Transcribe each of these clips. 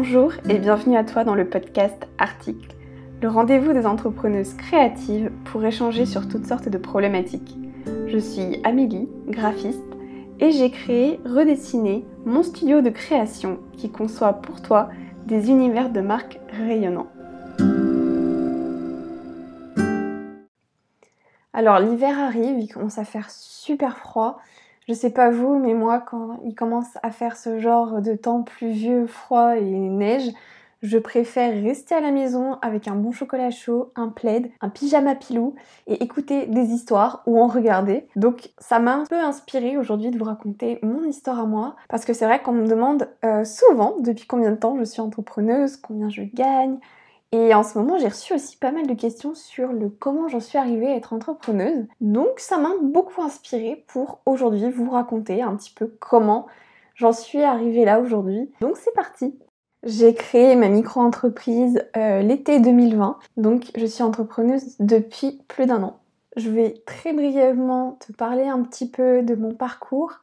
Bonjour et bienvenue à toi dans le podcast Article, le rendez-vous des entrepreneuses créatives pour échanger sur toutes sortes de problématiques. Je suis Amélie, graphiste, et j'ai créé Redessiner, mon studio de création qui conçoit pour toi des univers de marques rayonnants. Alors l'hiver arrive, il commence à faire super froid. Je sais pas vous, mais moi quand il commence à faire ce genre de temps pluvieux, froid et neige, je préfère rester à la maison avec un bon chocolat chaud, un plaid, un pyjama pilou et écouter des histoires ou en regarder. Donc ça m'a un peu inspiré aujourd'hui de vous raconter mon histoire à moi parce que c'est vrai qu'on me demande euh, souvent depuis combien de temps je suis entrepreneuse, combien je gagne. Et en ce moment, j'ai reçu aussi pas mal de questions sur le comment j'en suis arrivée à être entrepreneuse. Donc ça m'a beaucoup inspiré pour aujourd'hui vous raconter un petit peu comment j'en suis arrivée là aujourd'hui. Donc c'est parti j'ai créé ma micro-entreprise euh, l'été 2020, donc je suis entrepreneuse depuis plus d'un an. Je vais très brièvement te parler un petit peu de mon parcours,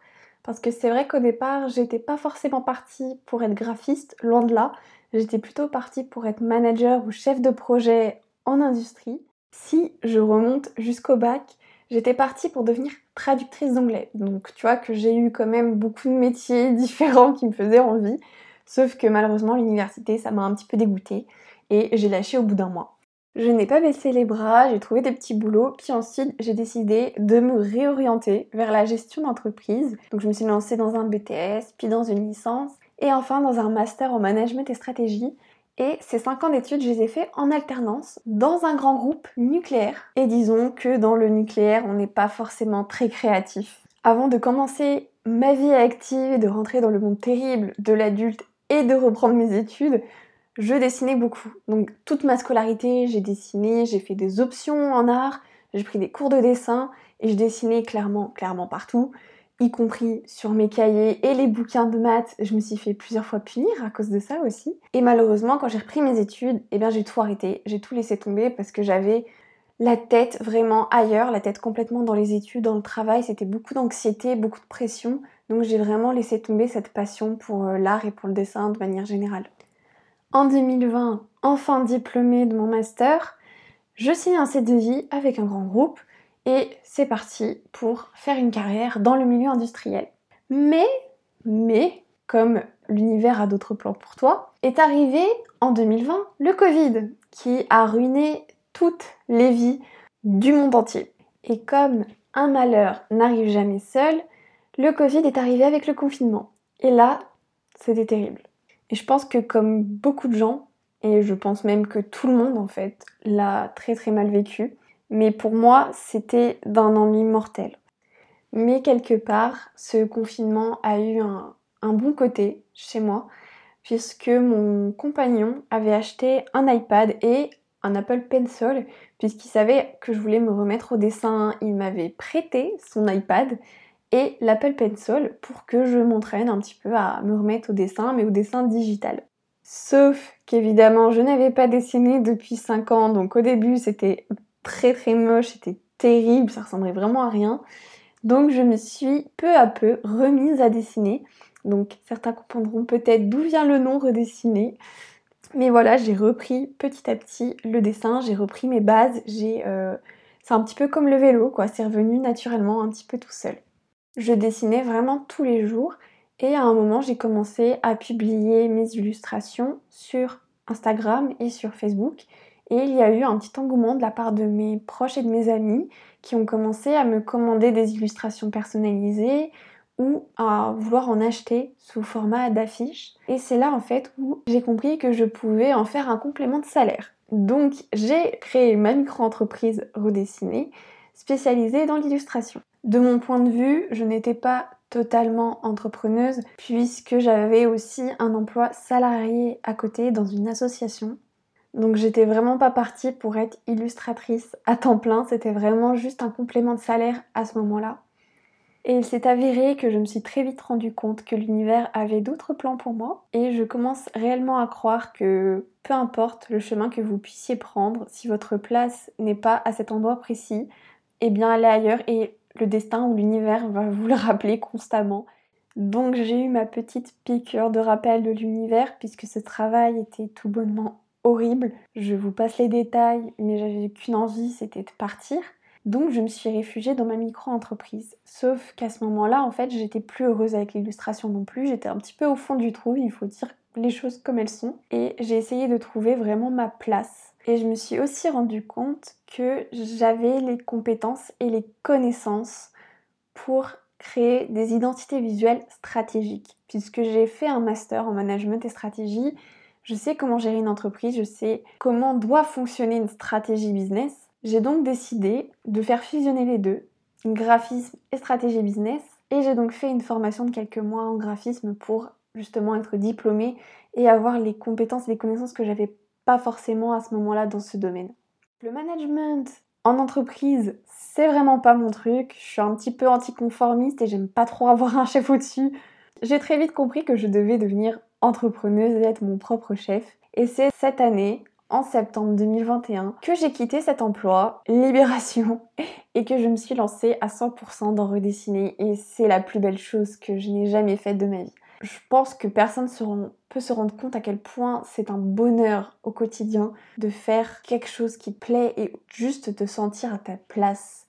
parce que c'est vrai qu'au départ, j'étais pas forcément partie pour être graphiste, loin de là. J'étais plutôt partie pour être manager ou chef de projet en industrie. Si je remonte jusqu'au bac, j'étais partie pour devenir traductrice d'anglais. Donc tu vois que j'ai eu quand même beaucoup de métiers différents qui me faisaient envie. Sauf que malheureusement, l'université, ça m'a un petit peu dégoûtée et j'ai lâché au bout d'un mois. Je n'ai pas baissé les bras, j'ai trouvé des petits boulots, puis ensuite j'ai décidé de me réorienter vers la gestion d'entreprise. Donc je me suis lancée dans un BTS, puis dans une licence, et enfin dans un master en management et stratégie. Et ces 5 ans d'études, je les ai fait en alternance dans un grand groupe nucléaire. Et disons que dans le nucléaire, on n'est pas forcément très créatif. Avant de commencer ma vie active et de rentrer dans le monde terrible de l'adulte et de reprendre mes études, je dessinais beaucoup. Donc toute ma scolarité, j'ai dessiné, j'ai fait des options en art, j'ai pris des cours de dessin et je dessinais clairement, clairement partout, y compris sur mes cahiers et les bouquins de maths. Je me suis fait plusieurs fois punir à cause de ça aussi. Et malheureusement, quand j'ai repris mes études, eh bien j'ai tout arrêté, j'ai tout laissé tomber parce que j'avais la tête vraiment ailleurs, la tête complètement dans les études, dans le travail, c'était beaucoup d'anxiété, beaucoup de pression. Donc j'ai vraiment laissé tomber cette passion pour euh, l'art et pour le dessin de manière générale. En 2020, enfin diplômée de mon master, je signe un CDI avec un grand groupe et c'est parti pour faire une carrière dans le milieu industriel. Mais, mais, comme l'univers a d'autres plans pour toi, est arrivé en 2020 le Covid qui a ruiné toutes les vies du monde entier. Et comme un malheur n'arrive jamais seul, le Covid est arrivé avec le confinement. Et là, c'était terrible. Et je pense que comme beaucoup de gens, et je pense même que tout le monde en fait, l'a très très mal vécu, mais pour moi, c'était d'un ennui mortel. Mais quelque part, ce confinement a eu un, bon côté chez moi, puisque mon compagnon avait acheté un iPad et un Apple Pencil, puisqu'il savait que je voulais me remettre au dessin. Il m'avait prêté son iPad et l'Apple Pencil pour que je m'entraîne un petit peu à me remettre au dessin, mais au dessin digital. Sauf qu'évidemment, je n'avais pas dessiné depuis 5 ans, donc au début c'était très très moche, c'était terrible, ça ressemblait vraiment à rien. Donc je me suis peu à peu remise à dessiner. Donc certains comprendront peut-être d'où vient le nom redessiner. Mais voilà, j'ai repris petit à petit le dessin, j'ai repris mes bases. Euh, c'est un petit peu comme le vélo, quoi, c'est revenu naturellement un petit peu tout seul je dessinais vraiment tous les jours et à un moment j'ai commencé à publier mes illustrations sur Instagram et sur Facebook et il y a eu un petit engouement de la part de mes proches et de mes amis qui ont commencé à me commander des illustrations personnalisées ou à vouloir en acheter sous format d'affiche. Et c'est là en fait où j'ai compris que je pouvais en faire un complément de salaire. Donc j'ai créé ma micro-entreprise redessinée spécialisée dans l'illustration. De mon point de vue, je n'étais pas totalement entrepreneuse puisque j'avais aussi un emploi salarié à côté dans une association. Donc j'étais vraiment pas partie pour être illustratrice à temps plein, c'était vraiment juste un complément de salaire à ce moment-là. Et il s'est avéré que je me suis très vite rendu compte que l'univers avait d'autres plans pour moi et je commence réellement à croire que peu importe le chemin que vous puissiez prendre, si votre place n'est pas à cet endroit précis, eh bien allez ailleurs et le destin ou l'univers va vous le rappeler constamment. Donc j'ai eu ma petite piqûre de rappel de l'univers puisque ce travail était tout bonnement horrible. Je vous passe les détails, mais j'avais qu'une envie, c'était de partir. Donc je me suis réfugiée dans ma micro-entreprise. Sauf qu'à ce moment-là, en fait, j'étais plus heureuse avec l'illustration non plus. J'étais un petit peu au fond du trou, il faut dire les choses comme elles sont. Et j'ai essayé de trouver vraiment ma place. Et je me suis aussi rendu compte que j'avais les compétences et les connaissances pour créer des identités visuelles stratégiques. Puisque j'ai fait un master en management et stratégie, je sais comment gérer une entreprise, je sais comment doit fonctionner une stratégie business. J'ai donc décidé de faire fusionner les deux, graphisme et stratégie business. Et j'ai donc fait une formation de quelques mois en graphisme pour justement être diplômée et avoir les compétences et les connaissances que j'avais pas forcément à ce moment-là dans ce domaine. Le management en entreprise, c'est vraiment pas mon truc. Je suis un petit peu anticonformiste et j'aime pas trop avoir un chef au-dessus. J'ai très vite compris que je devais devenir entrepreneuse et être mon propre chef. Et c'est cette année, en septembre 2021, que j'ai quitté cet emploi, Libération, et que je me suis lancée à 100% dans redessiner. Et c'est la plus belle chose que je n'ai jamais faite de ma vie. Je pense que personne peut se rendre compte à quel point c'est un bonheur au quotidien de faire quelque chose qui plaît et juste te sentir à ta place.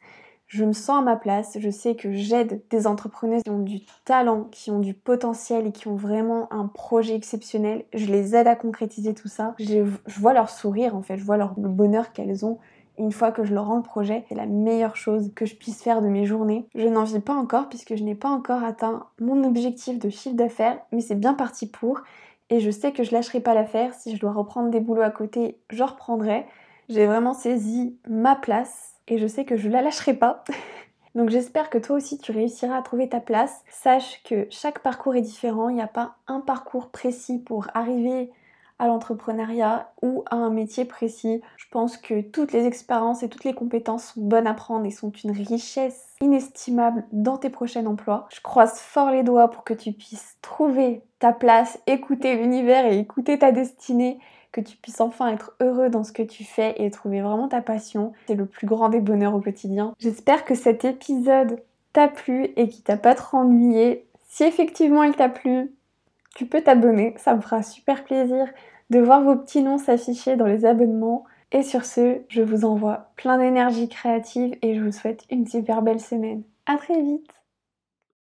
Je me sens à ma place, je sais que j'aide des entrepreneurs qui ont du talent, qui ont du potentiel et qui ont vraiment un projet exceptionnel. Je les aide à concrétiser tout ça. Je, vois leur sourire en fait, je vois leur, le bonheur qu'elles ont une fois que je leur rends le projet, c'est la meilleure chose que je puisse faire de mes journées. Je n'en vis pas encore puisque je n'ai pas encore atteint mon objectif de chiffre d'affaires, mais c'est bien parti pour. Et je sais que je lâcherai pas l'affaire. Si je dois reprendre des boulots à côté, je reprendrai. J'ai vraiment saisi ma place et je sais que je la lâcherai pas. Donc j'espère que toi aussi tu réussiras à trouver ta place. Sache que chaque parcours est différent, il n'y a pas un parcours précis pour arriver à l'entrepreneuriat ou à un métier précis. Je pense que toutes les expériences et toutes les compétences sont bonnes à prendre et sont une richesse inestimable dans tes prochains emplois. Je croise fort les doigts pour que tu puisses trouver ta place, écouter l'univers et écouter ta destinée, que tu puisses enfin être heureux dans ce que tu fais et trouver vraiment ta passion. C'est le plus grand des bonheurs au quotidien. J'espère que cet épisode t'a plu et qu'il t'a pas trop ennuyé. Si effectivement il t'a plu, tu peux t'abonner, ça me fera super plaisir de voir vos petits noms s'afficher dans les abonnements. Et sur ce, je vous envoie plein d'énergie créative et je vous souhaite une super belle semaine. À très vite